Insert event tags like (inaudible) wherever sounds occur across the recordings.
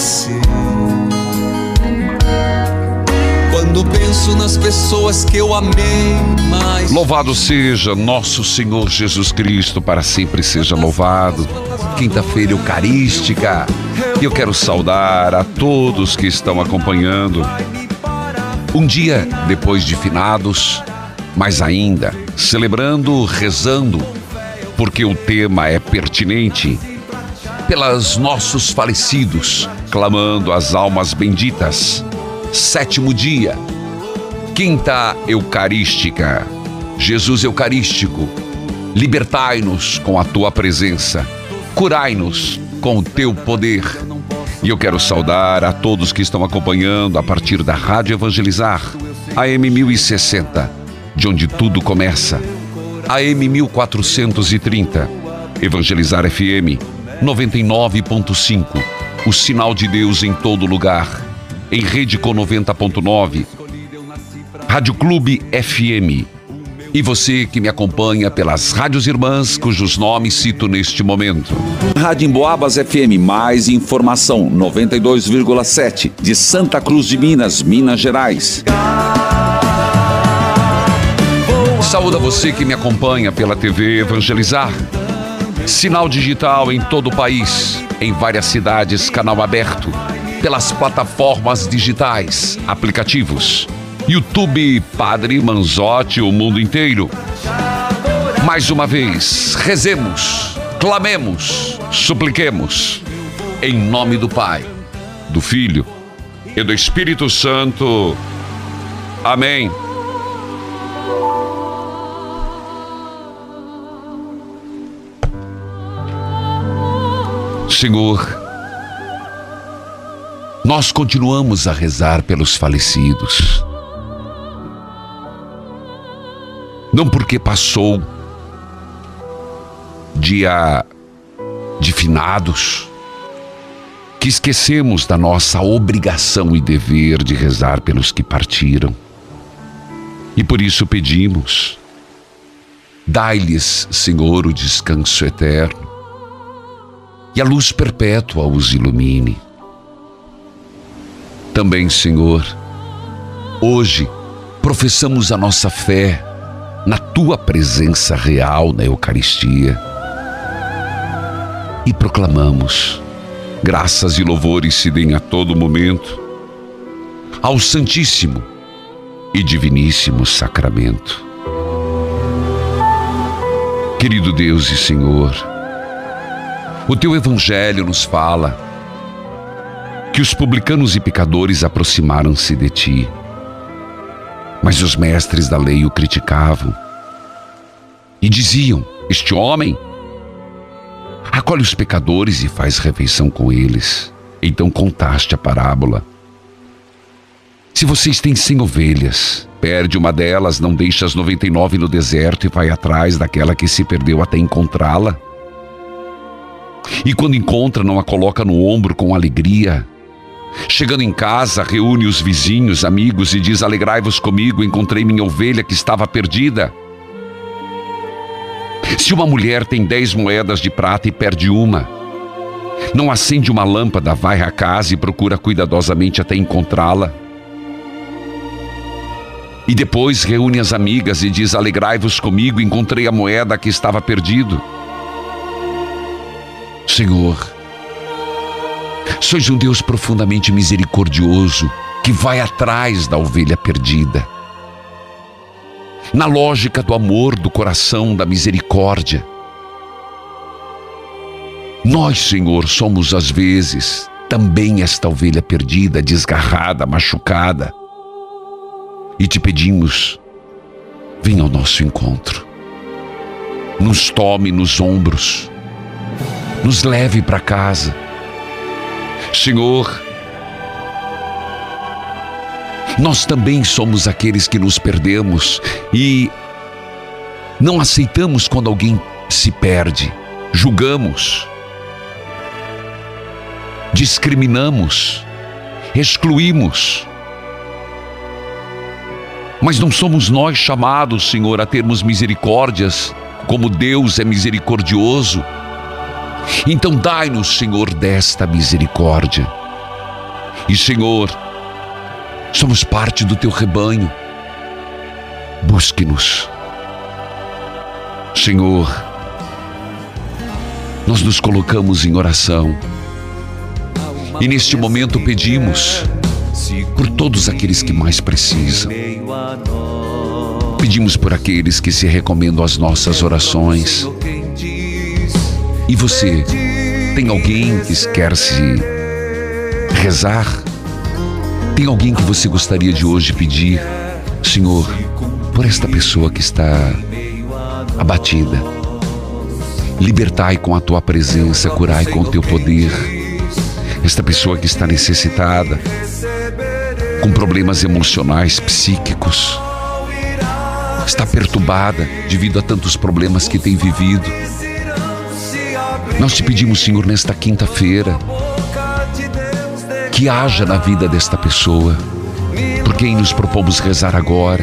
Entardecer. Quando penso nas pessoas que eu amei mais. Louvado seja nosso Senhor Jesus Cristo, para sempre seja louvado. Quinta-feira Eucarística. E eu quero saudar a todos que estão acompanhando. Um dia depois de finados, mas ainda celebrando, rezando, porque o tema é pertinente, pelas nossos falecidos, clamando as almas benditas. Sétimo dia, Quinta Eucarística. Jesus Eucarístico, libertai-nos com a tua presença, curai-nos com o teu poder. E eu quero saudar a todos que estão acompanhando a partir da Rádio Evangelizar, AM 1060, de onde tudo começa. AM 1430, Evangelizar FM 99.5, o sinal de Deus em todo lugar. Em rede com 90.9, Rádio Clube FM. E você que me acompanha pelas rádios irmãs, cujos nomes cito neste momento. Rádio Emboabas FM, mais informação, 92,7, de Santa Cruz de Minas, Minas Gerais. Saúde a você que me acompanha pela TV Evangelizar. Sinal digital em todo o país, em várias cidades, canal aberto, pelas plataformas digitais, aplicativos. YouTube Padre Manzotti, o mundo inteiro. Mais uma vez, rezemos, clamemos, supliquemos. Em nome do Pai, do Filho e do Espírito Santo. Amém. Senhor, nós continuamos a rezar pelos falecidos. Não porque passou dia de finados, que esquecemos da nossa obrigação e dever de rezar pelos que partiram. E por isso pedimos, dai-lhes, Senhor, o descanso eterno e a luz perpétua os ilumine. Também, Senhor, hoje professamos a nossa fé na tua presença real na Eucaristia e proclamamos: graças e louvores se deem a todo momento ao Santíssimo e Diviníssimo Sacramento. Querido Deus e Senhor, o teu Evangelho nos fala que os publicanos e pecadores aproximaram-se de ti. Mas os mestres da lei o criticavam e diziam: Este homem acolhe os pecadores e faz refeição com eles. Então contaste a parábola. Se vocês têm cem ovelhas, perde uma delas, não deixa as 99 no deserto e vai atrás daquela que se perdeu até encontrá-la. E quando encontra, não a coloca no ombro com alegria Chegando em casa, reúne os vizinhos, amigos e diz: Alegrai-vos comigo, encontrei minha ovelha que estava perdida. Se uma mulher tem dez moedas de prata e perde uma, não acende uma lâmpada, vai à casa e procura cuidadosamente até encontrá-la. E depois reúne as amigas e diz: Alegrai-vos comigo, encontrei a moeda que estava perdido. Senhor, sois um Deus profundamente misericordioso que vai atrás da ovelha perdida. Na lógica do amor, do coração, da misericórdia. Nós, Senhor, somos às vezes também esta ovelha perdida, desgarrada, machucada e te pedimos, venha ao nosso encontro. Nos tome nos ombros, nos leve para casa. Senhor, nós também somos aqueles que nos perdemos e não aceitamos quando alguém se perde, julgamos, discriminamos, excluímos. Mas não somos nós chamados, Senhor, a termos misericórdias, como Deus é misericordioso. Então dai-nos, Senhor, desta misericórdia. E, Senhor, somos parte do teu rebanho. Busque-nos. Senhor, nós nos colocamos em oração. E neste momento pedimos por todos aqueles que mais precisam. Pedimos por aqueles que se recomendam às nossas orações. E você, tem alguém que quer se rezar? Tem alguém que você gostaria de hoje pedir, Senhor, por esta pessoa que está abatida? Libertai com a tua presença, curai com o teu poder. Esta pessoa que está necessitada, com problemas emocionais, psíquicos, está perturbada devido a tantos problemas que tem vivido. Nós te pedimos, Senhor, nesta quinta-feira, que haja na vida desta pessoa, por quem nos propomos rezar agora.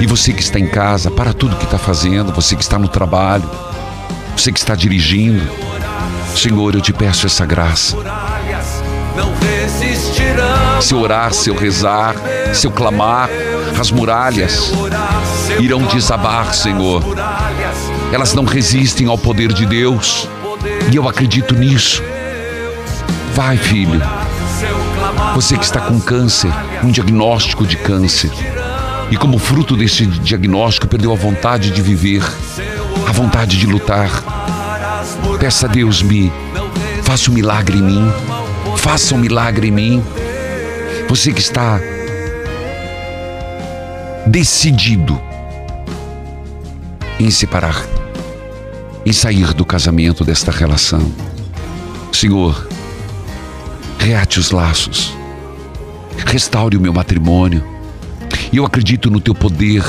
E você que está em casa, para tudo que está fazendo, você que está no trabalho, você que está dirigindo, Senhor, eu te peço essa graça se orar, se eu rezar, se eu clamar, as muralhas irão desabar, Senhor. Elas não resistem ao poder de Deus. E eu acredito nisso. Vai, filho. Você que está com câncer, um diagnóstico de câncer. E como fruto desse diagnóstico, perdeu a vontade de viver, a vontade de lutar. Peça a Deus me faça um milagre em mim. Faça um milagre em mim. Você que está decidido em separar, em sair do casamento desta relação. Senhor, reate os laços, restaure o meu matrimônio. E eu acredito no teu poder,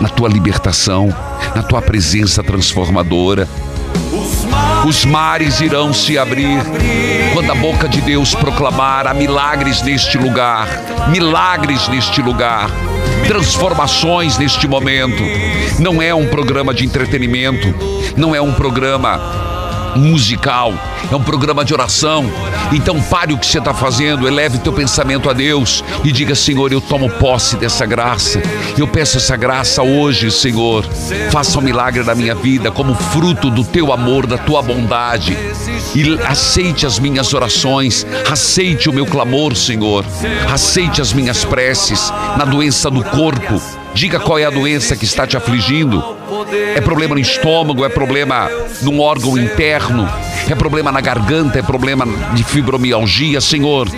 na tua libertação, na tua presença transformadora. Os mares irão se abrir quando a boca de Deus proclamar há milagres neste lugar, milagres neste lugar, transformações neste momento. Não é um programa de entretenimento, não é um programa musical, é um programa de oração. Então pare o que você está fazendo, eleve teu pensamento a Deus e diga: Senhor, eu tomo posse dessa graça. Eu peço essa graça hoje, Senhor. Faça um milagre na minha vida como fruto do teu amor, da tua bondade. E aceite as minhas orações, aceite o meu clamor, Senhor. Aceite as minhas preces na doença do corpo. Diga qual é a doença que está te afligindo. É problema no estômago, é problema num órgão interno, é problema na garganta, é problema de fibromialgia, Senhor.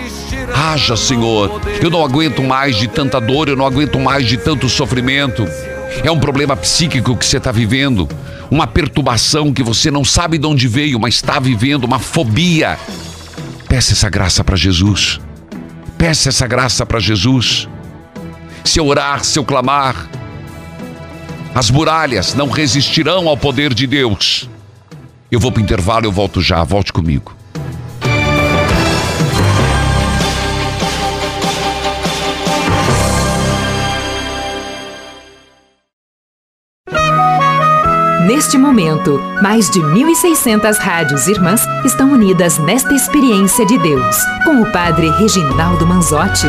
Haja, Senhor. Eu não aguento mais de tanta dor, eu não aguento mais de tanto sofrimento. É um problema psíquico que você está vivendo, uma perturbação que você não sabe de onde veio, mas está vivendo, uma fobia. Peça essa graça para Jesus. Peça essa graça para Jesus seu orar, seu clamar. As muralhas não resistirão ao poder de Deus. Eu vou para o intervalo, eu volto já, volte comigo. Neste momento, mais de 1.600 rádios irmãs estão unidas nesta experiência de Deus, com o Padre Reginaldo Manzotti.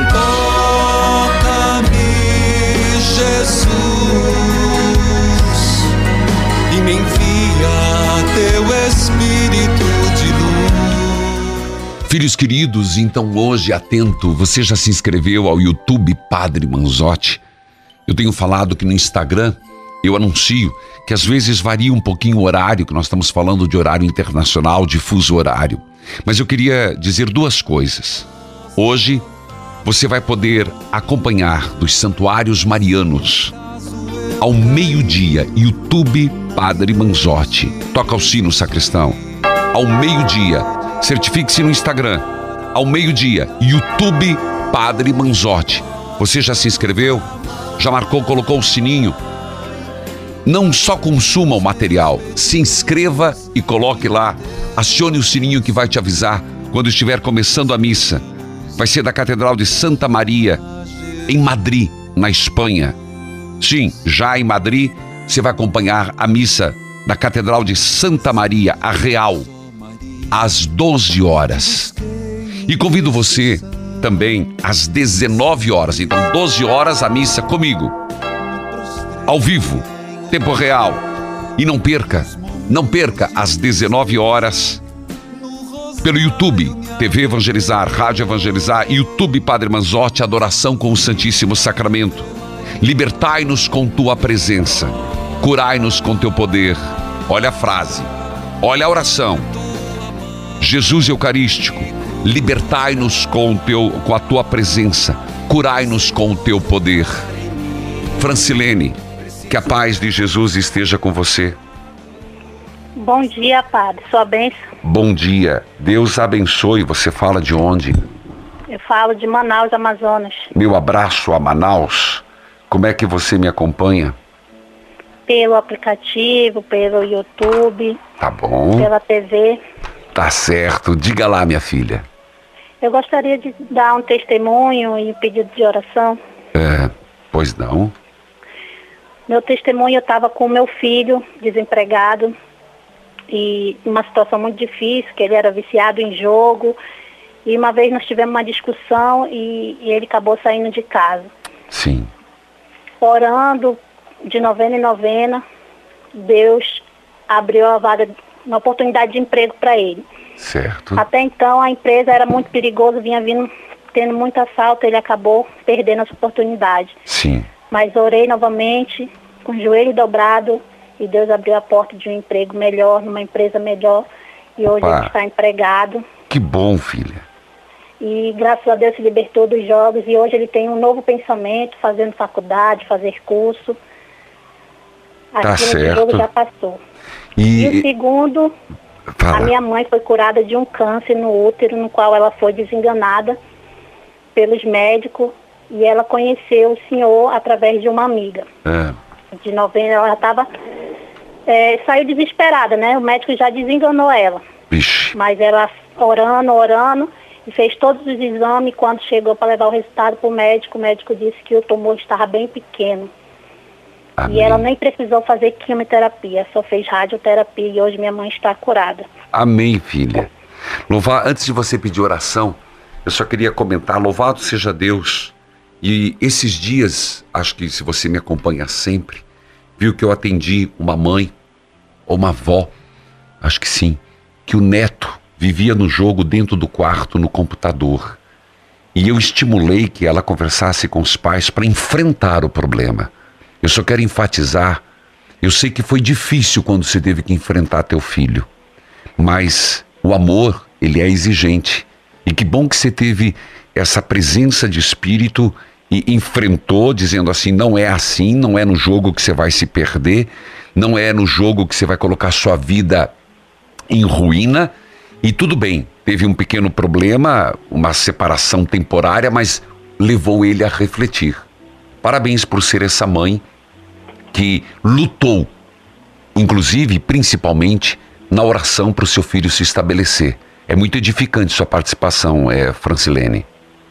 Filhos queridos, então hoje, atento, você já se inscreveu ao YouTube Padre Manzotti? Eu tenho falado que no Instagram eu anuncio que às vezes varia um pouquinho o horário, que nós estamos falando de horário internacional, de fuso horário. Mas eu queria dizer duas coisas. Hoje você vai poder acompanhar dos santuários marianos ao meio-dia, YouTube Padre Manzotti. Toca o sino, sacristão. Ao meio-dia, certifique-se no Instagram. Ao meio-dia, YouTube Padre Manzotti. Você já se inscreveu? Já marcou, colocou o sininho? Não só consuma o material, se inscreva e coloque lá. Acione o sininho que vai te avisar quando estiver começando a missa. Vai ser da Catedral de Santa Maria, em Madrid, na Espanha. Sim, já em Madrid, você vai acompanhar a missa da Catedral de Santa Maria, a Real, às 12 horas. E convido você também às 19 horas. Então, 12 horas a missa comigo. Ao vivo, tempo real. E não perca, não perca às 19 horas pelo YouTube, TV Evangelizar, Rádio Evangelizar, YouTube Padre Manzotti, adoração com o Santíssimo Sacramento. Libertai-nos com tua presença, curai-nos com teu poder. Olha a frase, olha a oração. Jesus Eucarístico, libertai-nos com, teu, com a tua presença, curai-nos com o teu poder. Francilene, que a paz de Jesus esteja com você. Bom dia, Padre. Sua bênção. Bom dia, Deus abençoe. Você fala de onde? Eu falo de Manaus, Amazonas. Meu abraço a Manaus. Como é que você me acompanha? Pelo aplicativo, pelo YouTube, Tá bom, pela TV. Tá certo. Diga lá, minha filha. Eu gostaria de dar um testemunho e um pedido de oração. É, pois não? Meu testemunho, eu estava com meu filho desempregado e uma situação muito difícil, que ele era viciado em jogo. E uma vez nós tivemos uma discussão e, e ele acabou saindo de casa. Sim. orando de novena em novena, Deus abriu a vaga, uma oportunidade de emprego para ele. Certo. Até então a empresa era muito perigosa, vinha vindo tendo muito assalto, ele acabou perdendo essa oportunidade. Sim. Mas orei novamente, com o joelho dobrado, e Deus abriu a porta de um emprego melhor, numa empresa melhor, e hoje Opa. ele está empregado. Que bom, filha. E graças a Deus se libertou dos jogos e hoje ele tem um novo pensamento, fazendo faculdade, fazer curso. Tá Aquilo certo. jogo já passou. E, o E, segundo, a fala. minha mãe foi curada de um câncer no útero, no qual ela foi desenganada pelos médicos e ela conheceu o senhor através de uma amiga. É, De novembro ela estava. saiu desesperada, né? O médico já desenganou ela. vixe, Mas ela orando, orando, e fez todos os exames. Quando chegou para levar o resultado para o médico, o médico disse que o tumor estava bem pequeno. Amém. E ela nem precisou fazer quimioterapia, só fez radioterapia e hoje minha mãe está curada. Amém, filha. Louvar, antes de você pedir oração, eu só queria comentar, louvado seja Deus. E esses dias, acho que se você me acompanha sempre, viu que eu atendi uma mãe ou uma avó, acho que sim, que o neto vivia no jogo dentro do quarto, no computador. E eu estimulei que ela conversasse com os pais para enfrentar o problema. Eu só quero enfatizar, eu sei que foi difícil quando você teve que enfrentar teu filho. Mas o amor, ele é exigente. E que bom que você teve essa presença de espírito e enfrentou, dizendo assim: não é assim, não é no jogo que você vai se perder, não é no jogo que você vai colocar sua vida em ruína. E tudo bem, teve um pequeno problema, uma separação temporária, mas levou ele a refletir. Parabéns por ser essa mãe que lutou, inclusive, principalmente, na oração para o seu filho se estabelecer. É muito edificante sua participação, é, Francilene.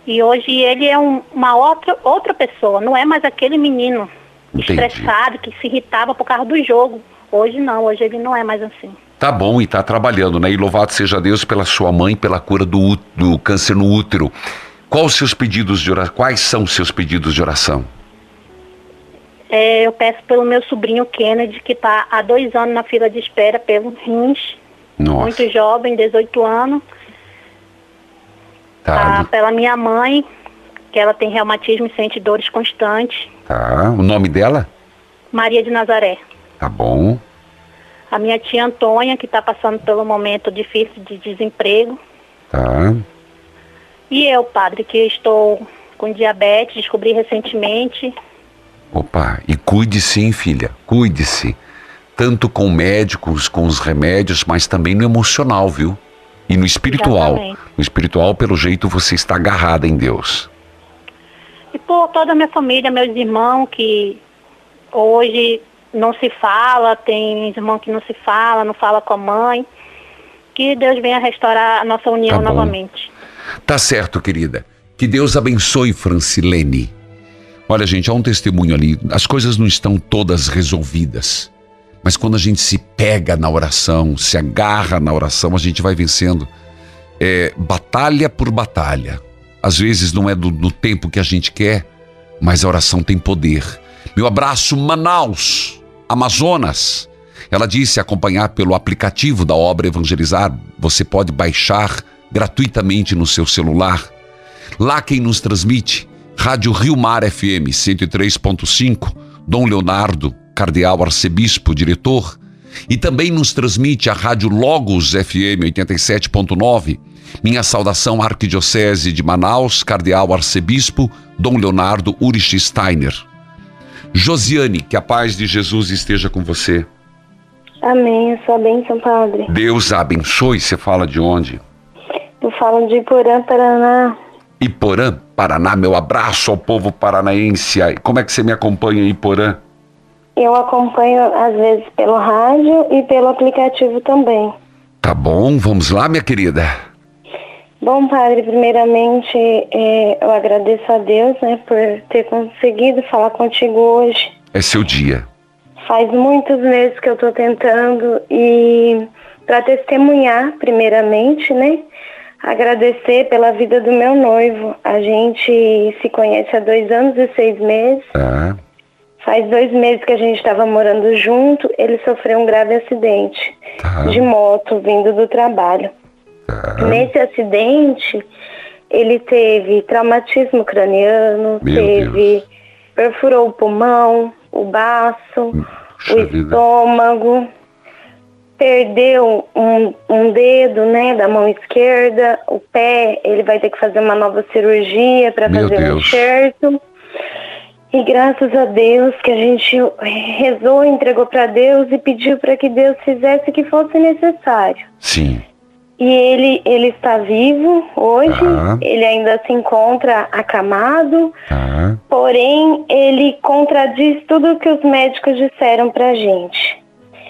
E hoje ele é um- uma outra, outra pessoa, não é mais aquele menino Entendi. estressado que se irritava por causa do jogo. Hoje não, hoje ele não é mais assim. Tá bom e tá trabalhando, né? E louvado seja Deus pela sua mãe, pela cura do, do câncer no útero. Quais os seus pedidos de oração? Quais são os seus pedidos de oração? É, eu peço pelo meu sobrinho Kennedy, que está há dois anos na fila de espera pelo rins, Nossa, muito jovem, 18 anos. tá, Ah, pela minha mãe, que ela tem reumatismo e sente dores constantes. tá. O nome dela? Maria de Nazaré. Tá bom. A minha tia Antônia, que está passando pelo momento difícil de desemprego. Tá. E eu, padre, que estou com diabetes, descobri recentemente. Opa, e cuide-se, hein, filha? Cuide-se. Tanto com médicos, com os remédios, mas também no emocional, viu? E no espiritual. Exatamente. No espiritual, pelo jeito, você está agarrada em Deus. E por toda a minha família, meus irmãos que hoje não se fala, tem irmão que não se fala, não fala com a mãe. Que Deus venha restaurar a nossa união Tá novamente. Tá certo, querida. Que Deus abençoe Francilene. Olha, gente, há um testemunho ali. As coisas não estão todas resolvidas. Mas quando a gente se pega na oração, se agarra na oração, a gente vai vencendo. É batalha por batalha. Às vezes não é do, no tempo que a gente quer, mas a oração tem poder. Meu abraço, Manaus, Amazonas. Ela disse acompanhar pelo aplicativo da obra Evangelizar. Você pode baixar gratuitamente no seu celular. Lá quem nos transmite, Rádio Rio Mar FM 103.5, Dom Leonardo, cardeal arcebispo, diretor, e também nos transmite a Rádio Logos FM 87.9. Minha saudação Arquidiocese de Manaus, cardeal arcebispo, Dom Leonardo Urich Steiner. Josiane, que a paz de Jesus esteja com você. Amém, a sua bênção, Padre. Deus abençoe. Você fala de onde? Eu falo de Porã, Paraná. Iporã, Paraná. Meu abraço ao povo paranaense. Como é que você me acompanha Iporã? Eu acompanho às vezes pelo rádio e pelo aplicativo também. Tá bom, vamos lá, minha querida. Bom, Padre, primeiramente eh, eu agradeço a Deus né, por ter conseguido falar contigo hoje. É seu dia. Faz muitos meses que eu estou tentando e para testemunhar, primeiramente, né? Agradecer pela vida do meu noivo. A gente se conhece há dois anos e seis meses. Tá, Faz dois meses que a gente estava morando junto, ele sofreu um grave acidente tá, de moto vindo do trabalho. tá. Nesse acidente, ele teve traumatismo craniano, Meu teve perfurou o pulmão, o baço, Puxa o vida. Perdeu um, um dedo, né, da mão esquerda, o pé, ele vai ter que fazer uma nova cirurgia para fazer um Deus. enxerto. E graças a Deus que a gente rezou, entregou para Deus e pediu para que Deus fizesse o que fosse necessário. Sim. E ele, ele está vivo hoje, Tá. ele ainda se encontra acamado, Tá. porém ele contradiz tudo que os médicos disseram pra gente.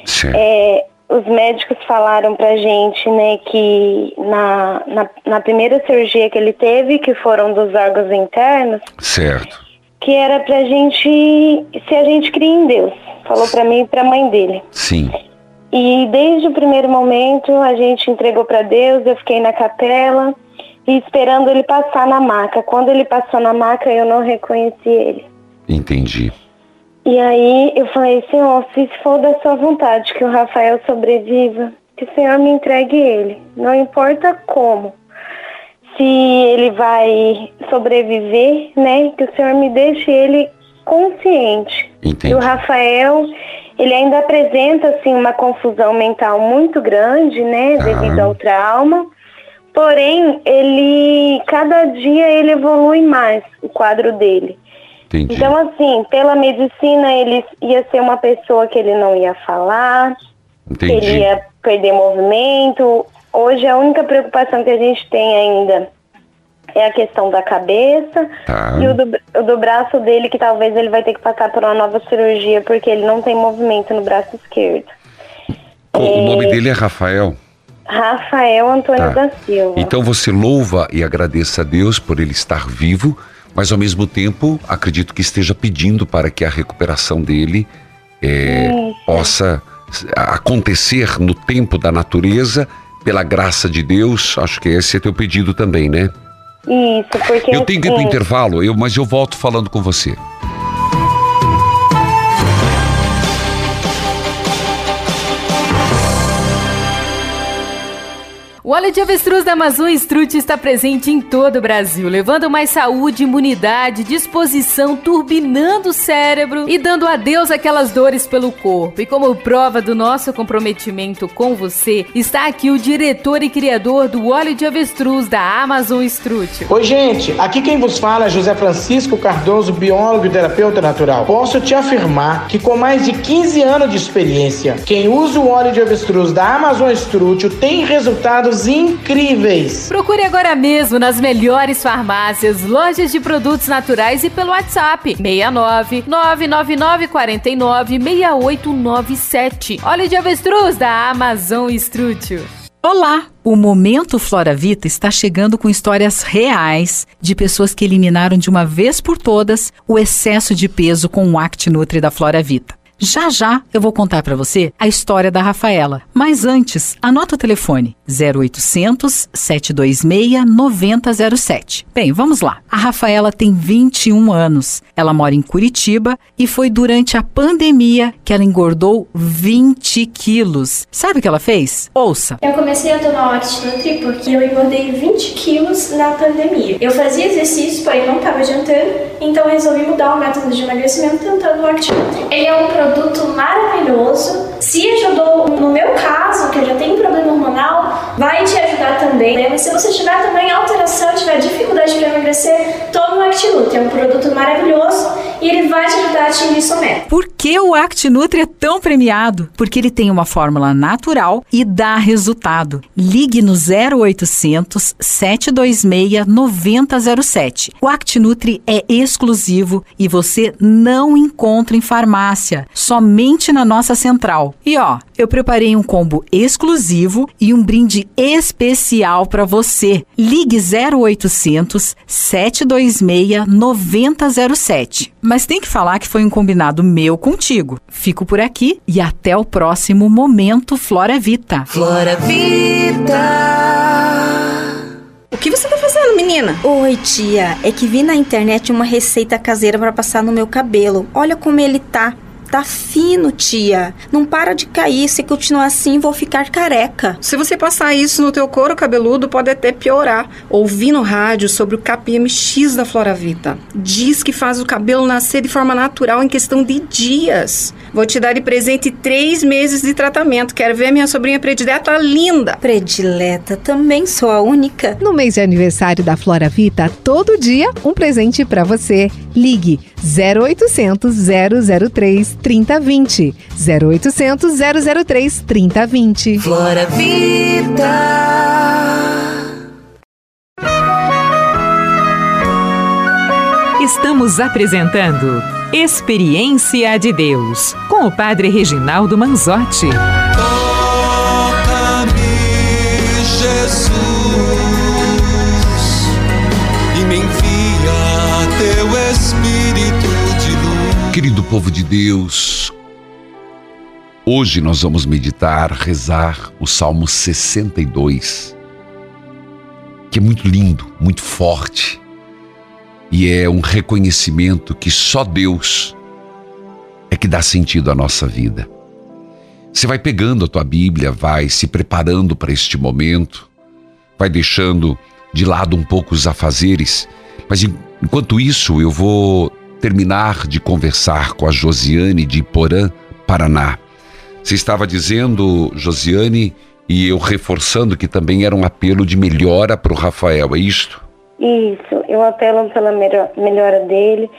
Certo. É, os médicos falaram pra gente, né, que na, na, na primeira cirurgia que ele teve, que foram dos órgãos internos, Certo. que era pra gente, se a gente cria em Deus. Falou pra mim e pra mãe dele. Sim. E desde o primeiro momento a gente entregou para Deus, eu fiquei na capela e esperando ele passar na maca. Quando ele passou na maca, eu não reconheci ele. Entendi. E aí eu falei, Senhor, se for da sua vontade que o Rafael sobreviva, que o Senhor me entregue ele. Não importa como. Se ele vai sobreviver, né? Que o Senhor me deixe ele consciente. Entendi. E o Rafael, ele ainda apresenta assim uma confusão mental muito grande, né, Ah. devido ao trauma. Porém, ele cada dia ele evolui mais o quadro dele. Entendi. Então, assim, pela medicina ele ia ser uma pessoa que ele não ia falar, ele Entendi. ia perder movimento. Hoje a única preocupação que a gente tem ainda é a questão da cabeça Tá. e o do, o do braço dele, que talvez ele vai ter que passar por uma nova cirurgia, porque ele não tem movimento no braço esquerdo. O nome dele é Rafael. Rafael Antônio Tá. da Silva. Então você louva e agradece a Deus por ele estar vivo, mas ao mesmo tempo acredito que esteja pedindo para que a recuperação dele é, possa acontecer no tempo da natureza, pela graça de Deus. Acho que esse é teu pedido também, né? Isso, porque Eu tenho que ir pro assim, intervalo, eu, mas eu volto falando com você. O óleo de avestruz da Amazon Strut está presente em todo o Brasil, levando mais saúde, imunidade, disposição, turbinando o cérebro e dando adeus àquelas dores pelo corpo. E como prova do nosso comprometimento com você, está aqui o diretor e criador do óleo de avestruz da Amazon Strut. Oi, gente. Aqui quem vos fala é José Francisco Cardoso, biólogo e terapeuta natural. Posso te afirmar que com mais de 15 anos de experiência, quem usa o óleo de avestruz da Amazon Strútil tem resultados incríveis. Procure agora mesmo nas melhores farmácias, lojas de produtos naturais e pelo WhatsApp 69 999 49 6897. Óleo de avestruz da Amazon Strútil. Olá! O Momento Flora Vita está chegando com histórias reais de pessoas que eliminaram de uma vez por todas o excesso de peso com o Act Nutri da Flora Vita. Já já eu vou contar para você a história da Rafaela. Mas antes, anota o telefone 0800 726 9007. Bem, vamos lá. A Rafaela tem 21 anos. Ela mora em Curitiba e foi durante a pandemia que ela engordou 20 quilos. Sabe o que ela fez? Ouça. Eu comecei a tomar o ActiNutri porque eu engordei 20 quilos na pandemia. Eu fazia exercício, porém não estava adiantando, então resolvi mudar o método de emagrecimento tentando o ActiNutri. Ele é um produto maravilhoso. Se ajudou no meu caso, que eu já tenho problema hormonal, vai te ajudar também. né? Mas se você tiver também alteração, tiver dificuldade para emagrecer, tome o ActiNutri. É um produto maravilhoso e ele vai te ajudar a atingir sua meta. Por que o Act Nutri é tão premiado? Porque ele tem uma fórmula natural e dá resultado. Ligue no 0800 726 9007. O Act Nutri é exclusivo e você não encontra em farmácia, somente na nossa central. E ó, eu preparei um combo exclusivo e um brinde especial para você. Ligue 0800 726 9007. Mas tem que falar que foi um combinado meu contigo. Fico por aqui e até o próximo momento Flora Vita. Flora Vida. O que você tá fazendo, menina? Oi, tia. É que vi na internet uma receita caseira para passar no meu cabelo. Olha como ele tá. Tá fino, tia. Não para de cair. Se continuar assim, vou ficar careca. Se você passar isso no teu couro cabeludo, pode até piorar. Ouvi no rádio sobre o KPMX da Floravita. Diz que faz o cabelo nascer de forma natural em questão de dias. Vou te dar de presente três meses de tratamento. Quero ver minha sobrinha predileta linda. Predileta, também sou a única. No mês de aniversário da Flora Vita, todo dia um presente para você. Ligue 0800 003 3020. 0800 003 3020. Flora Vida. Estamos apresentando Experiência de Deus com o Padre Reginaldo Manzotti. Querido povo de Deus, hoje nós vamos meditar, rezar o Salmo 62, que é muito lindo, muito forte, e é um reconhecimento que só Deus é que dá sentido à nossa vida. Você vai pegando a tua Bíblia, vai se preparando para este momento, vai deixando de lado um pouco os afazeres, mas en- enquanto isso eu vou terminar de conversar com a Josiane de Porã, Paraná. Você estava dizendo, Josiane, e eu reforçando que também era um apelo de melhora para o Rafael, é isto? Isso, eu apelo pela melhor- melhora dele.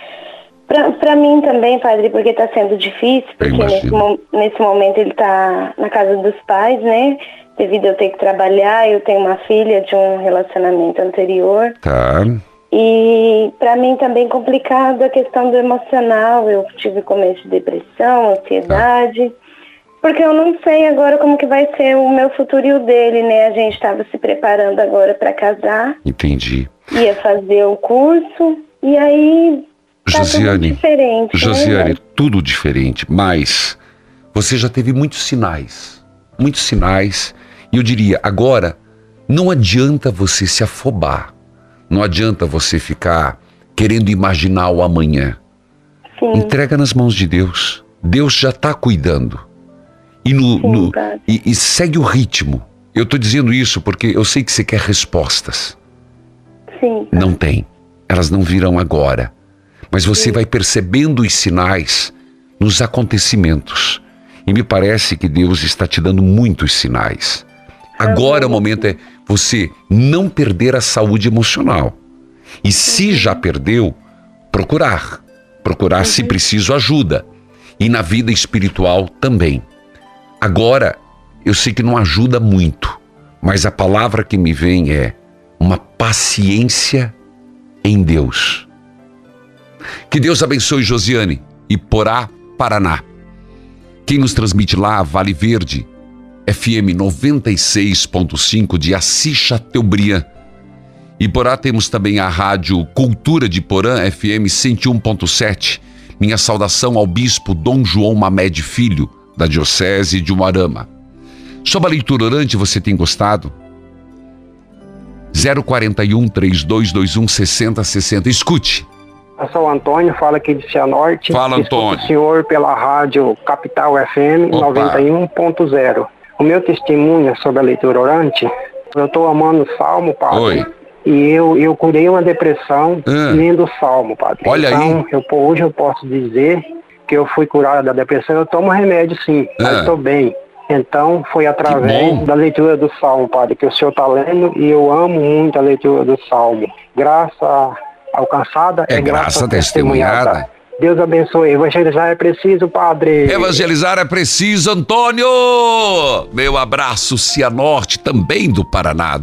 Pra mim também, padre, porque tá sendo difícil, porque nesse, nesse momento ele tá na casa dos pais, né? Devido a eu ter que trabalhar, eu tenho uma filha de um relacionamento anterior. Tá. E pra mim também complicado a questão do emocional. Eu tive começo de depressão, ansiedade. Porque eu não sei agora como que vai ser o meu futuro e o dele, né? A gente estava se preparando agora para casar, Entendi. ia fazer o curso, e aí tá tudo Josiane, diferente. Josiane, né? tudo diferente, mas você já teve muitos sinais, muitos sinais, e eu diria, agora, não adianta você se afobar, não adianta você ficar querendo imaginar o amanhã. Sim. Entrega nas mãos de Deus. Deus já está cuidando. E, no, Sim, no- e, e segue o ritmo. Eu estou dizendo isso porque eu sei que você quer respostas. Sim. Não tem. Elas não virão agora. Mas você vai percebendo os sinais nos acontecimentos. E me parece que Deus está te dando muitos sinais. Agora o momento é você não perder a saúde emocional. E se já perdeu, procurar. Procurar, se preciso, ajuda. E na vida espiritual também. Agora, eu sei que não ajuda muito, mas a palavra que me vem é uma paciência em Deus. Que Deus abençoe Josiane e Porá, Paraná. Quem nos transmite lá, Vale Verde, FM 96.5 de Assis Chateaubriand. E Porá temos também a rádio Cultura de Porã, FM 101.7. Minha saudação ao bispo Dom João Mamed Filho, da Diocese de Umarama. Sobre a leitura orante, você tem gostado? 041 3221 6060. Escute. Eu sou o Antônio, falo aqui de Cianorte. Fala, Escuto Antônio. o senhor pela rádio Capital FM Opa. 91.0. O meu testemunho é sobre a leitura orante. Eu estou amando o Salmo, padre. Oi. E eu, eu curei uma depressão Ah. lendo o Salmo, padre. Olha então, aí. Eu, hoje eu posso dizer que eu fui curado da depressão. Eu tomo remédio, sim, Ah. mas estou bem. Então, foi através da leitura do Salmo, padre, que o senhor está lendo e eu amo muito a leitura do Salmo. Graça alcançada É graça testemunhada. Deus abençoe. Evangelizar é preciso, padre. Evangelizar é preciso, Antônio! Meu abraço, Cianorte, também do Paraná.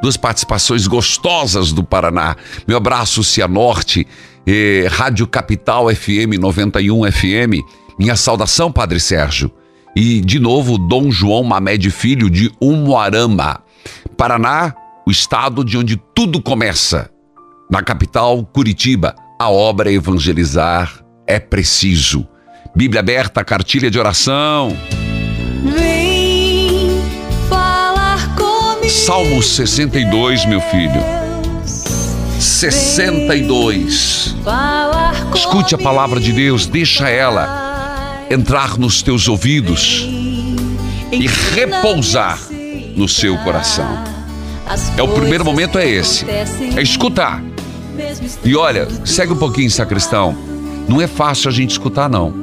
Duas participações gostosas do Paraná. Meu abraço, Cianorte, eh, Rádio Capital FM 91 FM. Minha saudação, Padre Sérgio. E, de novo, Dom João Mamed Filho, de Umuarama. Paraná, o estado de onde tudo começa. Na capital, Curitiba, a obra evangelizar é preciso. Bíblia aberta, cartilha de oração. Vem falar comigo. Salmo 62, meu filho. 62. Falar comigo. Escute a palavra de Deus, deixa ela entrar nos teus ouvidos e repousar no seu coração. É o primeiro momento é esse. É escutar. E olha, segue um pouquinho, sacristão. Não é fácil a gente escutar, não.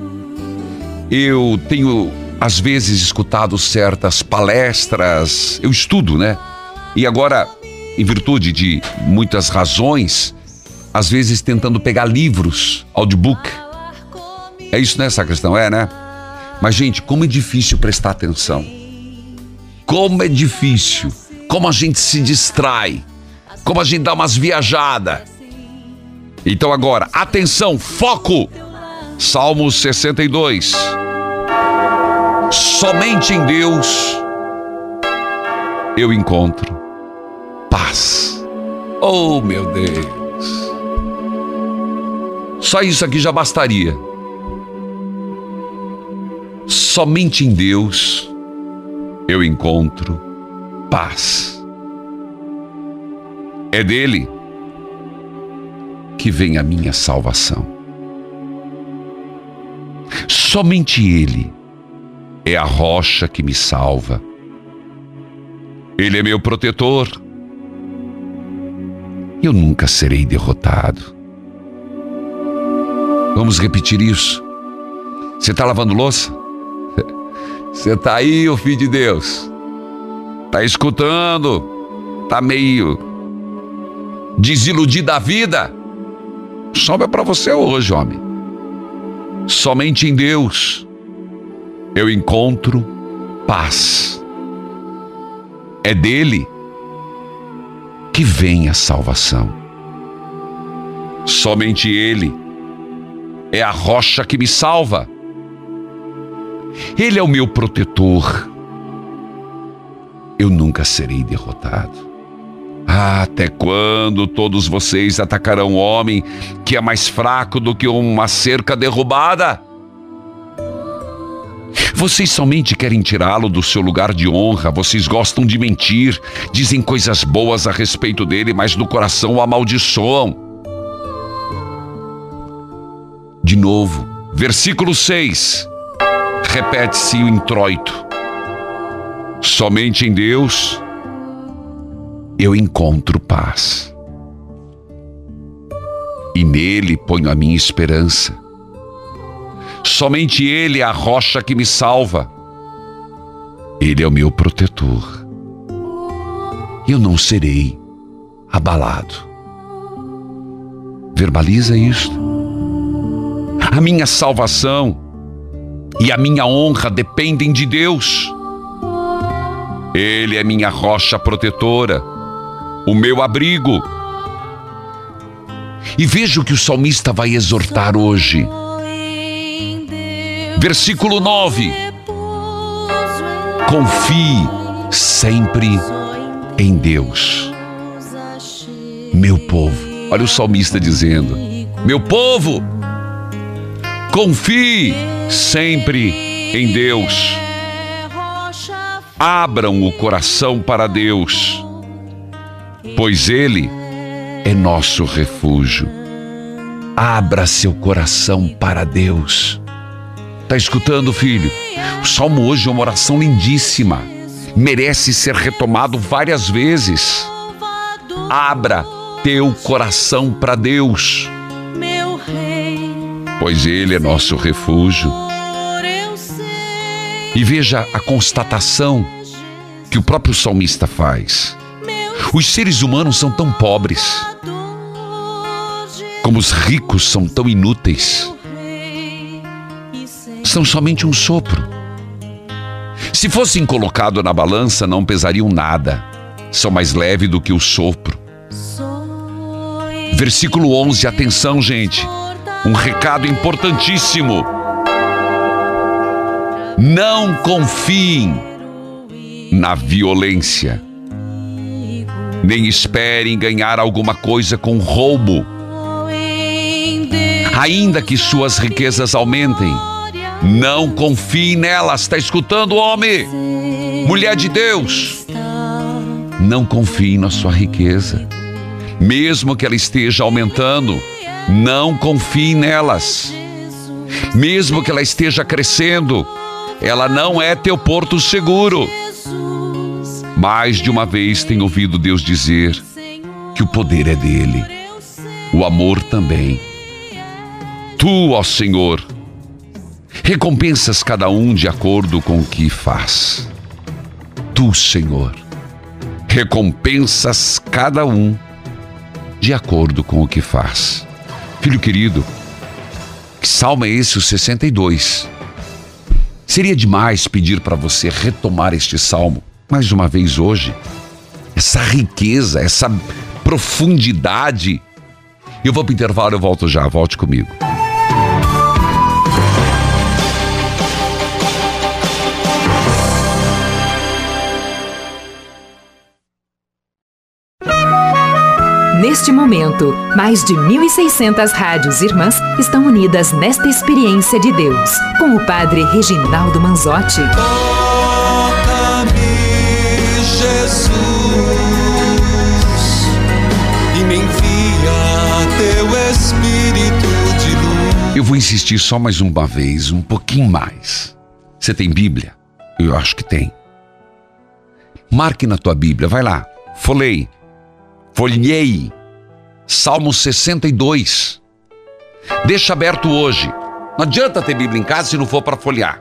Eu tenho, às vezes, escutado certas palestras, eu estudo, né? E agora, em virtude de muitas razões, às vezes tentando pegar livros, audiobook. É isso, né, sacristão? É, né? Mas, gente, como é difícil prestar atenção. Como é difícil. Como a gente se distrai. Como a gente dá umas viajadas. Então agora, atenção, foco! Salmo 62. Somente em Deus eu encontro paz. Oh, meu Deus. Só isso aqui já bastaria. Somente em Deus eu encontro paz. É dele que vem a minha salvação. Somente Ele é a rocha que me salva. Ele é meu protetor. Eu nunca serei derrotado. Vamos repetir isso. Você está lavando louça? (laughs) Você está aí, o filho de Deus. Está escutando? Está meio desiludido da vida? Sobe para você hoje, homem. Somente em Deus eu encontro paz. É dele que vem a salvação. Somente Ele é a rocha que me salva. Ele é o meu protetor. Eu nunca serei derrotado. Até quando todos vocês atacarão o homem que é mais fraco do que uma cerca derrubada? Vocês somente querem tirá-lo do seu lugar de honra, vocês gostam de mentir, dizem coisas boas a respeito dele, mas no coração o amaldiçoam. De novo, versículo 6. Repete-se o introito. Somente em Deus eu encontro paz. E nele ponho a minha esperança. Somente Ele é a rocha que me salva. Ele é o meu protetor. Eu não serei abalado. Verbaliza isto. A minha salvação e a minha honra dependem de Deus. Ele é minha rocha protetora, o meu abrigo. E veja o que o salmista vai exortar hoje. Versículo 9: Confie sempre em Deus, meu povo. Olha o salmista dizendo: Meu povo, confie sempre em Deus. Abram o coração para Deus, pois Ele é nosso refúgio. Abra seu coração para Deus. Tá escutando, filho? O salmo hoje é uma oração lindíssima. Merece ser retomado várias vezes. Abra teu coração para Deus, pois Ele é nosso refúgio. E veja a constatação que o próprio salmista faz. Os seres humanos são tão pobres, como os ricos são tão inúteis. São somente um sopro. Se fossem colocados na balança, não pesariam nada. São mais leves do que o sopro. Versículo 11, atenção, gente. Um recado importantíssimo. Não confiem na violência, nem esperem ganhar alguma coisa com roubo. Ainda que suas riquezas aumentem, não confie nelas. Está escutando, homem? Mulher de Deus, não confie na sua riqueza, mesmo que ela esteja aumentando. Não confie nelas, mesmo que ela esteja crescendo ela não é teu porto seguro. Mais de uma vez tenho ouvido Deus dizer que o poder é dele, o amor também. Tu, ó Senhor, recompensas cada um de acordo com o que faz. Tu, Senhor, recompensas cada um de acordo com o que faz. Filho querido, que salmo é esse, o 62? Seria demais pedir para você retomar este salmo mais uma vez hoje. Essa riqueza, essa profundidade. Eu vou para o intervalo, eu volto já, volte comigo. Neste momento, mais de 1.600 rádios irmãs estão unidas nesta experiência de Deus, com o Padre Reginaldo Manzotti. Jesus, e me envia teu Espírito de luz. Eu vou insistir só mais uma vez, um pouquinho mais. Você tem Bíblia? Eu acho que tem. Marque na tua Bíblia, vai lá, folhei, folhei, Salmo 62. Deixa aberto hoje. Não adianta ter Bíblia em casa se não for para folhear.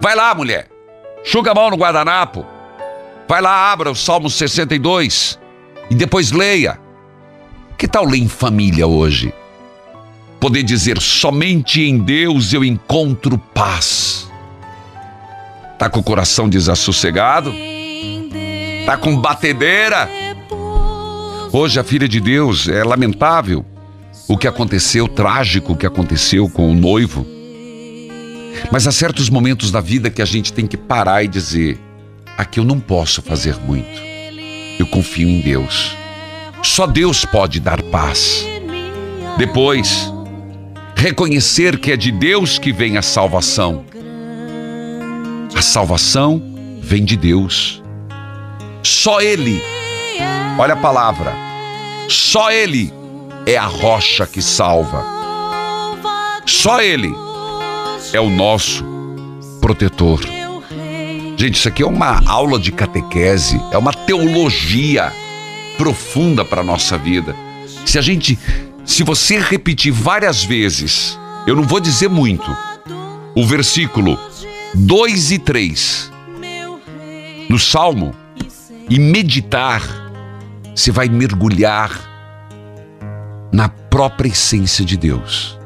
Vai lá, mulher. Chuga mão no guardanapo. Vai lá, abra o Salmo 62 e depois leia. Que tal ler em família hoje? Poder dizer somente em Deus eu encontro paz. Tá com o coração desassossegado? Tá com batedeira? Hoje a filha de Deus é lamentável o que aconteceu, trágico o que aconteceu com o noivo. Mas há certos momentos da vida que a gente tem que parar e dizer: aqui eu não posso fazer muito. Eu confio em Deus. Só Deus pode dar paz. Depois, reconhecer que é de Deus que vem a salvação. A salvação vem de Deus. Só Ele, olha a palavra, só Ele é a rocha que salva. Só Ele é o nosso protetor. Gente, isso aqui é uma aula de catequese, é uma teologia profunda para a nossa vida. Se a gente, se você repetir várias vezes, eu não vou dizer muito, o versículo 2 e 3 no Salmo e meditar, você vai mergulhar na própria essência de Deus.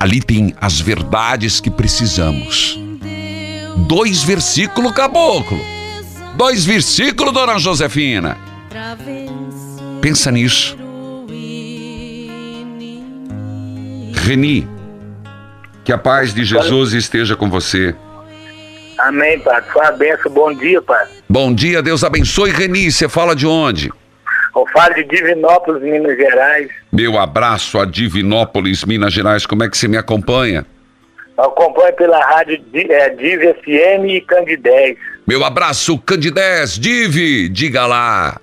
Ali tem as verdades que precisamos. Dois versículos, caboclo. Dois versículos, dona Josefina. Pensa nisso. Reni, que a paz de Jesus esteja com você. Amém, Padre. Sua benção. Bom dia, Padre. Bom dia, Deus abençoe. Reni, você fala de onde? Eu falo de Divinópolis, Minas Gerais. Meu abraço a Divinópolis, Minas Gerais. Como é que você me acompanha? Eu acompanho pela rádio Di- é, Div FM e Candidez. Meu abraço, Candidez, Divi, diga lá.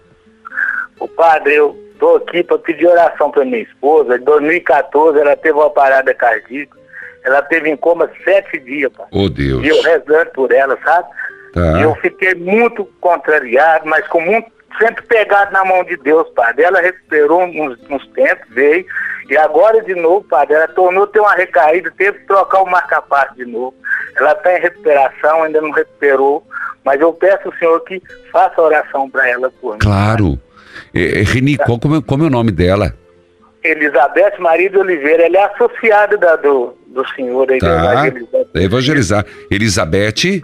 O padre, eu tô aqui para pedir oração para minha esposa. Em 2014 ela teve uma parada cardíaca. Ela teve em coma sete dias, pai. Oh, Deus. E eu rezando por ela, sabe? Tá. E eu fiquei muito contrariado, mas com muito, sempre pegado na mão de Deus, padre. Ela recuperou uns, uns tempos, veio. E agora de novo, padre, ela tornou ter uma recaída, teve que trocar o marca-passo de novo. Ela está em recuperação, ainda não recuperou. Mas eu peço ao senhor que faça oração para ela por mim. Claro. É, é, Reni, qual, como, é, como é o nome dela? Elizabeth Maria de Oliveira, ela é associada da- do, do senhor aí, da Tá. Elizabeth Evangelizar. Elizabeth.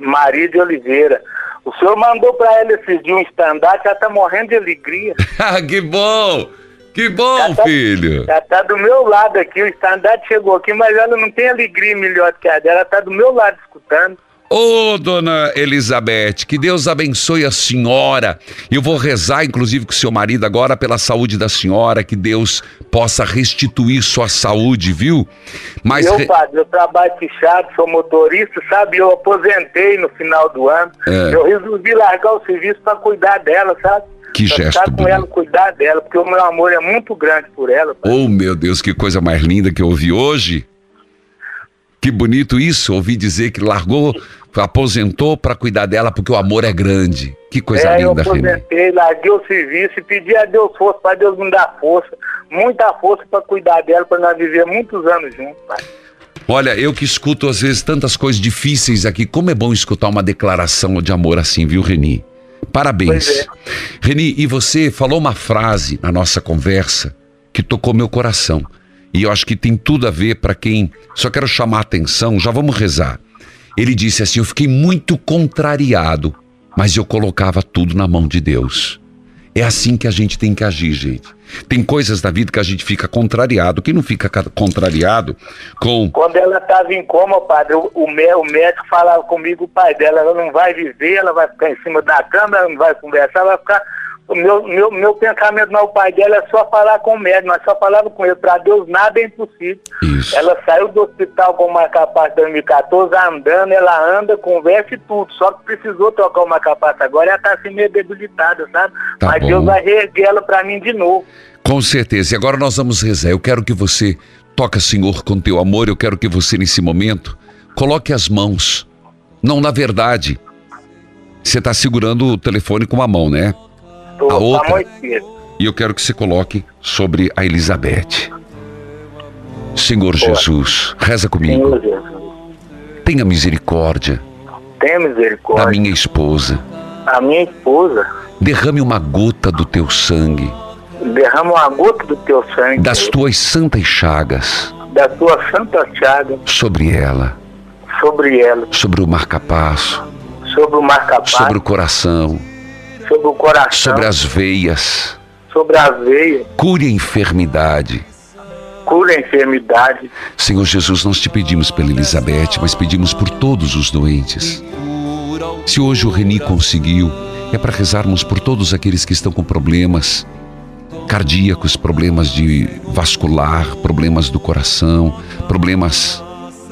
Maria de Oliveira. O senhor mandou para ela esses dias um estandarte, ela tá morrendo de alegria. (laughs) Ah, que bom! Que bom, filho! Ela tá do meu lado aqui, o estandarte chegou aqui, mas ela não tem alegria melhor do que a dela, ela tá do meu lado escutando. Ô, dona Elizabeth, que Deus abençoe a senhora. Eu vou rezar, inclusive, com o seu marido agora pela saúde da senhora, que Deus possa restituir sua saúde, viu? Mas. eu, re- padre, eu trabalho fichado, sou motorista, sabe? Eu aposentei no final do ano. É. Eu resolvi largar o serviço para cuidar dela, sabe? Que Pra gesto ficar com bonito. ela, cuidar dela, porque o meu amor é muito grande por ela. Oh, meu Deus, que coisa mais linda que eu ouvi hoje. Que bonito isso, ouvi dizer que largou, aposentou para cuidar dela porque o amor é grande. Que coisa é, eu linda, Reni. aposentei, larguei o serviço e pedi a Deus força, para Deus me dar força, muita força para cuidar dela, para nós viver muitos anos juntos, pai. Olha, eu que escuto às vezes tantas coisas difíceis aqui, como é bom escutar uma declaração de amor assim, viu, Reni? Parabéns. É. Reni, e você falou uma frase na nossa conversa que tocou meu coração. E eu acho que tem tudo a ver para quem. Só quero chamar a atenção, já vamos rezar. Ele disse assim: Eu fiquei muito contrariado, mas eu colocava tudo na mão de Deus. É assim que a gente tem que agir, gente. Tem coisas da vida que a gente fica contrariado. Quem não fica ca- contrariado com Quando ela estava em coma, padre, o, o, mé- o médico falava comigo, o pai dela, ela não vai viver, ela vai ficar em cima da cama, ela não vai conversar, vai ficar. O meu, meu, meu pensamento não, o pai dela é só falar com o médico, nós só falava com ele. Para Deus nada é impossível. Ela saiu do hospital com o marca-passo em 2014, andando, ela anda, conversa e tudo. Só que precisou trocar o marca-passo agora, ela está assim meio debilitada, sabe? Tá Mas bom. Deus vai reerguer ela para mim de novo. Com certeza. E agora nós vamos rezar. Eu quero que você toque, Senhor, com teu amor. Eu quero que você, nesse momento, coloque as mãos. Não, na verdade, você está segurando o telefone com uma mão, né? Tô A a outra. E eu quero que você coloque sobre a Elizabeth. Senhor Jesus, reza comigo. Senhor Jesus, Tenha misericórdia tenha da misericórdia. minha esposa. A minha esposa. Derrame uma gota do teu sangue, derrama uma gota do teu sangue, das tuas santas chagas, da tua santa chaga sobre ela, sobre ela, sobre o marcapasso, sobre o marca-passo, sobre o coração, sobre o coração, sobre as veias. sobre a veia, Cure a enfermidade. cura a enfermidade. Senhor Jesus, nós te pedimos pela Elizabeth, mas pedimos por todos os doentes. Se hoje o Reni conseguiu, é para rezarmos por todos aqueles que estão com problemas cardíacos, problemas de vascular, problemas do coração, problemas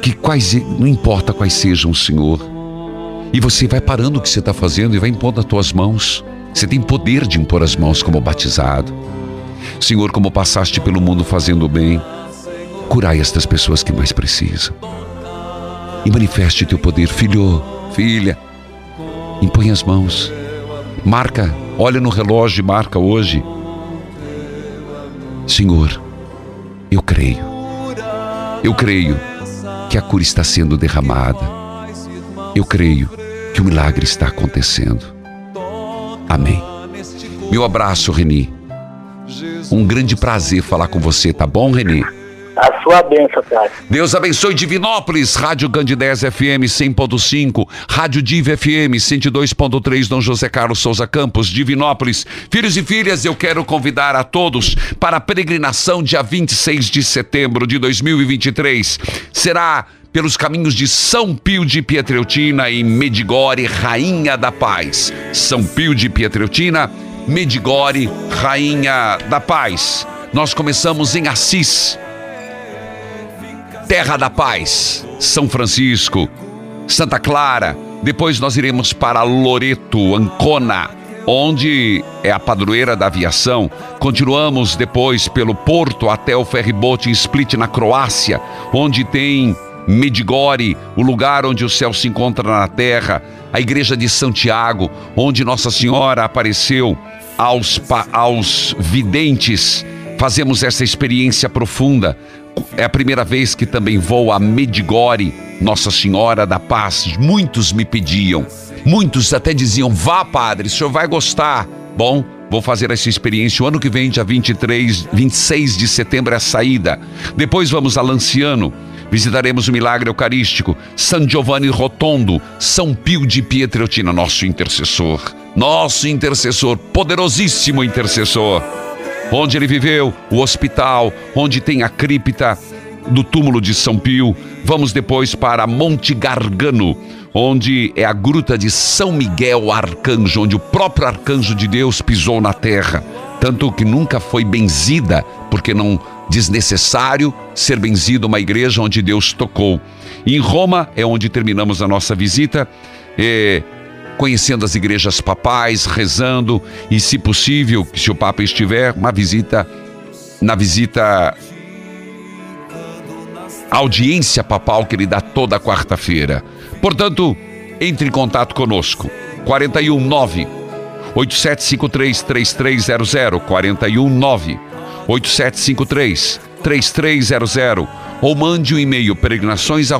que quais não importa quais sejam, Senhor. E você vai parando o que você está fazendo e vai impondo as tuas mãos. Você tem poder de impor as mãos como batizado. Senhor, como passaste pelo mundo fazendo o bem, curai estas pessoas que mais precisam. E manifeste teu poder, filho, filha. Impõe as mãos. Marca, olha no relógio e marca hoje. Senhor, eu creio. Eu creio que a cura está sendo derramada. Eu creio que o milagre está acontecendo. Amém. Meu abraço, Reni. Um grande prazer falar com você, tá bom, Reni? A sua bênção, Padre. Deus abençoe Divinópolis, Rádio Candidez FM 100.5, Rádio Div FM 102.3, Dom José Carlos Souza Campos, Divinópolis. Filhos e filhas, eu quero convidar a todos para a peregrinação dia 26 de setembro de 2023. Será pelos caminhos de São Pio de Pietreutina e Medigore, Rainha da Paz. São Pio de Pietreutina, Medigore, Rainha da Paz. Nós começamos em Assis, Terra da Paz, São Francisco, Santa Clara. Depois nós iremos para Loreto, Ancona, onde é a padroeira da aviação. Continuamos depois pelo Porto até o ferryboat em Split, na Croácia, onde tem Medigore, o lugar onde o céu se encontra na terra, a igreja de Santiago, onde Nossa Senhora apareceu aos, aos videntes. Fazemos essa experiência profunda. É a primeira vez que também vou a Medigore, Nossa Senhora da Paz. Muitos me pediam, muitos até diziam: vá, padre, o senhor vai gostar. Bom, vou fazer essa experiência o ano que vem, dia 23, 26 de setembro, é a saída. Depois vamos a Lanciano. Visitaremos o milagre eucarístico, San Giovanni Rotondo, São Pio de Pietreutina, nosso intercessor. Nosso intercessor, poderosíssimo intercessor onde ele viveu, o hospital, onde tem a cripta do túmulo de São Pio. Vamos depois para Monte Gargano, onde é a gruta de São Miguel Arcanjo, onde o próprio arcanjo de Deus pisou na terra. Tanto que nunca foi benzida, porque não desnecessário ser benzido uma igreja onde Deus tocou. E em Roma é onde terminamos a nossa visita. É, conhecendo as igrejas papais, rezando e, se possível, se o Papa estiver, uma visita, na visita audiência papal que ele dá toda quarta-feira. Portanto, entre em contato conosco. 419 8753 3300 419 8753 3300 ou mande um e-mail peregrinações.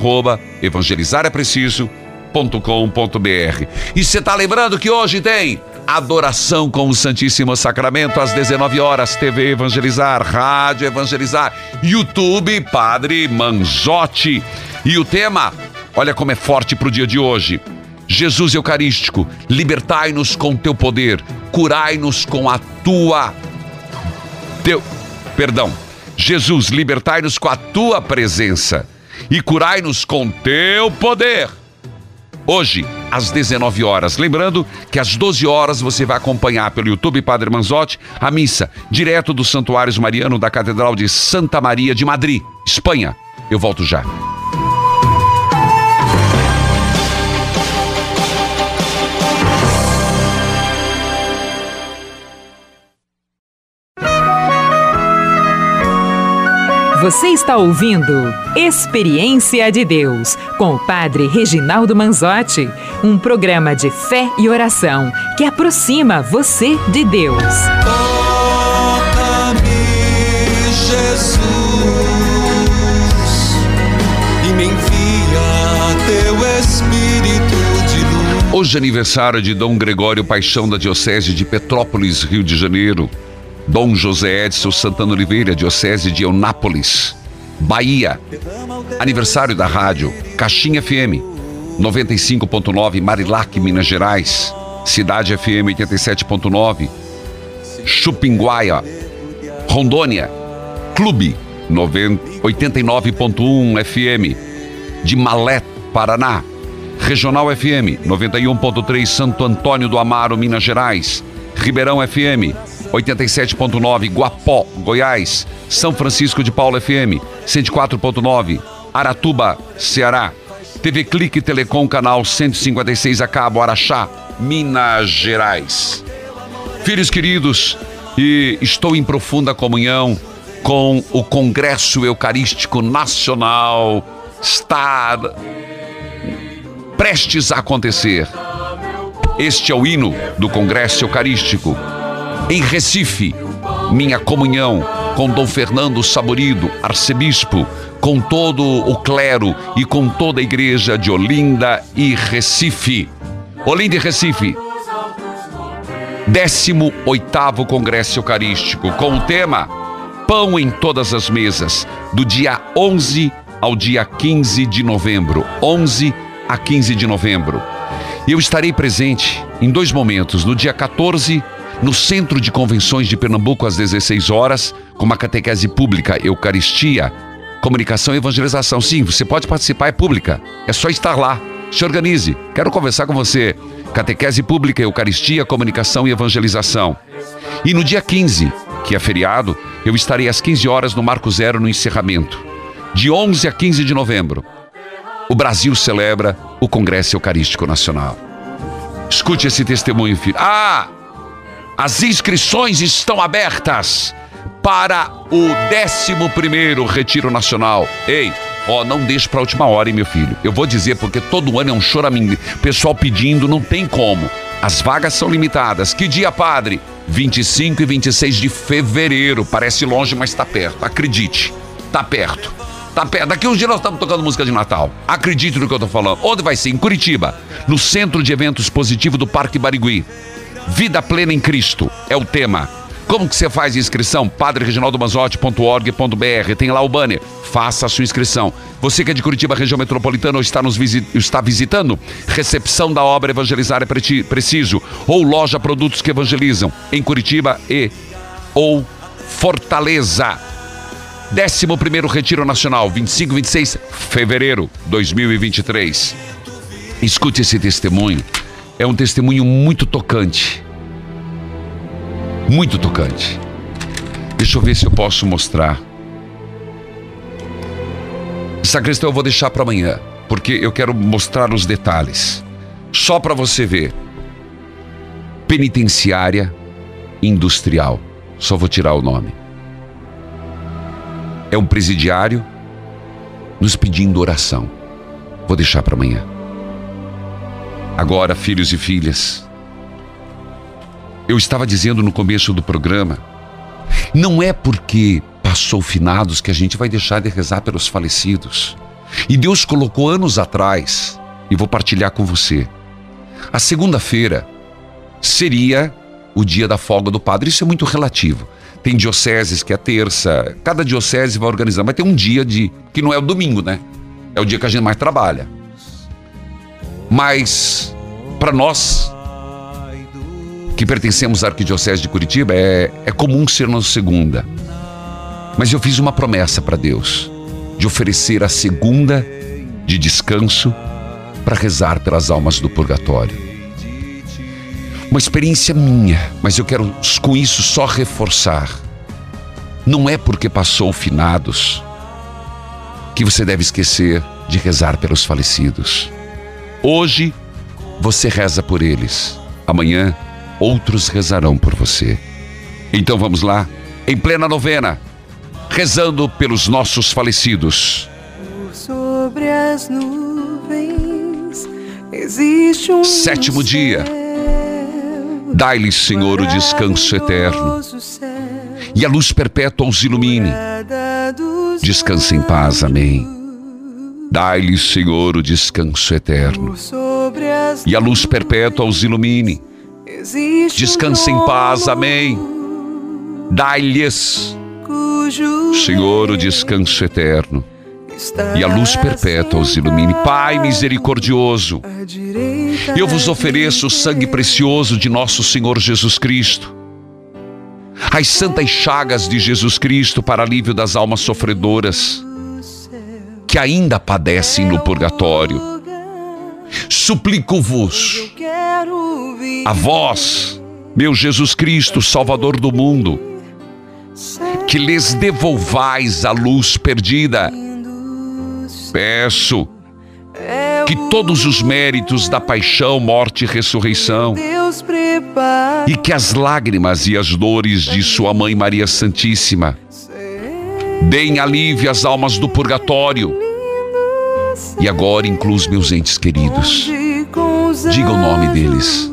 E você tá lembrando que hoje tem adoração com o Santíssimo Sacramento às 19 horas, TV Evangelizar, Rádio Evangelizar, YouTube Padre Manzotti. E o tema, olha como é forte pro dia de hoje. Jesus Eucarístico, libertai-nos com teu poder, curai-nos com a tua teu perdão. Jesus, libertai-nos com a tua presença e curai-nos com teu poder. Hoje, às 19 horas. Lembrando que às 12 horas você vai acompanhar pelo YouTube Padre Manzotti a missa direto do Santuários Mariano da Catedral de Santa Maria de Madrid, Espanha. Eu volto já. Você está ouvindo Experiência de Deus com o Padre Reginaldo Manzotti, um programa de fé e oração que aproxima você de Deus. Toca-me, Jesus, e me envia teu Espírito de luz. Hoje é aniversário de Dom Gregório Paixão da Diocese de Petrópolis, Rio de Janeiro. Dom José Edson Santana Oliveira, Diocese de Eunápolis, Bahia. Aniversário da rádio Caixinha FM 95.9, Marilac, Minas Gerais. Cidade FM 87.9, Chupinguaia, Rondônia. Clube 90 89.1 FM de Malé, Paraná. Regional FM 91.3 Santo Antônio do Amaro, Minas Gerais. Ribeirão FM 87.9 Guapó, Goiás. São Francisco de Paula FM 104.9 Aratuba, Ceará. TV Clique Telecom, canal 156 a cabo, Araxá, Minas Gerais. Filhos queridos, e estou em profunda comunhão com o Congresso Eucarístico Nacional. Está prestes a acontecer. Este é o hino do Congresso Eucarístico. Em Recife, minha comunhão com Dom Fernando Saborido, arcebispo, com todo o clero e com toda a igreja de Olinda e Recife. Olinda e Recife. 18º Congresso Eucarístico, com o tema Pão em todas as mesas, do dia 11 ao dia 15 de novembro. 11 a 15 de novembro. Eu estarei presente em dois momentos. No dia 14, no Centro de Convenções de Pernambuco, às 16 horas, com uma catequese pública, Eucaristia, comunicação e evangelização. Sim, você pode participar, é pública. É só estar lá. Se organize. Quero conversar com você. Catequese pública, Eucaristia, comunicação e evangelização. E no dia 15, que é feriado, eu estarei às 15 horas no Marco Zero no encerramento. De 11 a 15 de novembro, o Brasil celebra o Congresso Eucarístico Nacional. Escute esse testemunho, filho. Ah! As inscrições estão abertas para o 11º Retiro Nacional. Ei, ó, não deixe para a última hora, hein, meu filho. Eu vou dizer porque todo ano é um choramingo. Pessoal pedindo, não tem como. As vagas são limitadas. Que dia, padre? 25 e 26 de fevereiro. Parece longe, mas está perto. Acredite, está perto. Tá perto. Daqui uns dias nós estamos tocando música de Natal. Acredite no que eu tô falando. Onde vai ser? Em Curitiba, no Centro de Eventos Positivo do Parque Barigui. Vida plena em Cristo é o tema. Como que você faz a inscrição? padrereginaldomanzotti.org.br. Tem lá o banner. Faça a sua inscrição. Você que é de Curitiba, região metropolitana, ou está nos está visitando, recepção da obra Evangelizar é Preciso, ou loja Produtos que Evangelizam, em Curitiba e ou Fortaleza. 11º Retiro Nacional, 25 e 26 fevereiro 2023. Escute esse testemunho. É um testemunho muito tocante. Muito tocante. Deixa eu ver se eu posso mostrar. Sacristão eu vou deixar para amanhã, porque eu quero mostrar os detalhes. Só para você ver. Penitenciária Industrial. Só vou tirar o nome. É um presidiário nos pedindo oração. Vou deixar para amanhã. Agora, filhos e filhas, eu estava dizendo no começo do programa, não é porque passou finados que a gente vai deixar de rezar pelos falecidos. E Deus colocou anos atrás, e vou partilhar com você. A segunda-feira seria o dia da folga do padre, isso é muito relativo. Tem dioceses que é terça, cada diocese vai organizar, mas tem um dia de que não é o domingo, né? É o dia que a gente mais trabalha. Mas para nós que pertencemos à Arquidiocese de Curitiba, é, é comum ser na segunda. Mas eu fiz uma promessa para Deus de oferecer a segunda de descanso para rezar pelas almas do purgatório. Uma experiência minha, mas eu quero com isso só reforçar. Não é porque passou finados que você deve esquecer de rezar pelos falecidos. Hoje você reza por eles. Amanhã outros rezarão por você. Então vamos lá, em plena novena, rezando pelos nossos falecidos. Sobre as nuvens existe um Sétimo dia. Dai-lhes, Senhor, o descanso eterno. E a luz perpétua os ilumine. Descanse em paz. Amém. Dai-lhes, Senhor, o descanso eterno. E a luz perpétua os ilumine. Descanse em paz. Amém. Dai-lhes, Senhor, o descanso eterno. E a luz perpétua os ilumine. Pai misericordioso, eu vos ofereço o sangue precioso de nosso Senhor Jesus Cristo. As santas chagas de Jesus Cristo para alívio das almas sofredoras que ainda padecem no purgatório. Suplico-vos, a vós, meu Jesus Cristo, Salvador do mundo, que lhes devolvais a luz perdida. Peço que todos os méritos da paixão, morte e ressurreição, e que as lágrimas e as dores de sua mãe Maria Santíssima deem alívio às almas do purgatório. E agora inclui os meus entes queridos. Diga o nome deles.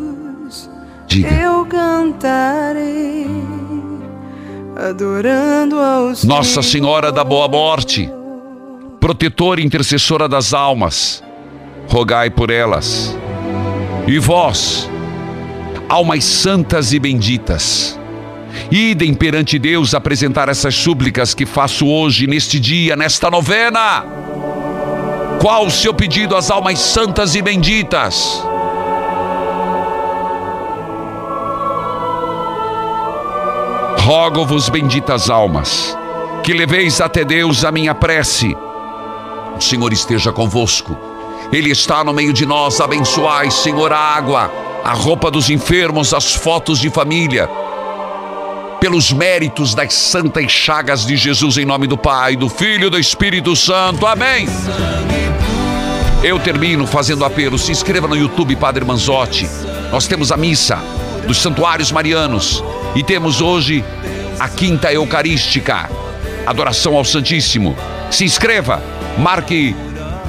Diga. Eu cantarei, adorando aos Nossa Senhora da Boa Morte, protetora e intercessora das almas, rogai por elas. E vós, almas santas e benditas, idem perante Deus apresentar essas súplicas que faço hoje, neste dia, nesta novena. Qual o seu pedido às almas santas e benditas? Rogo-vos, benditas almas, que leveis até Deus a minha prece. O Senhor esteja convosco. Ele está no meio de nós. Abençoai, Senhor, a água, a roupa dos enfermos, as fotos de família. Pelos méritos das santas chagas de Jesus, em nome do Pai, do Filho e do Espírito Santo. Amém. Eu termino fazendo apelo. Se inscreva no YouTube Padre Manzotti. Nós temos a missa dos Santuários Marianos e temos hoje a Quinta Eucarística, adoração ao Santíssimo. Se inscreva, marque,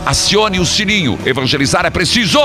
acione o sininho. Evangelizar é preciso.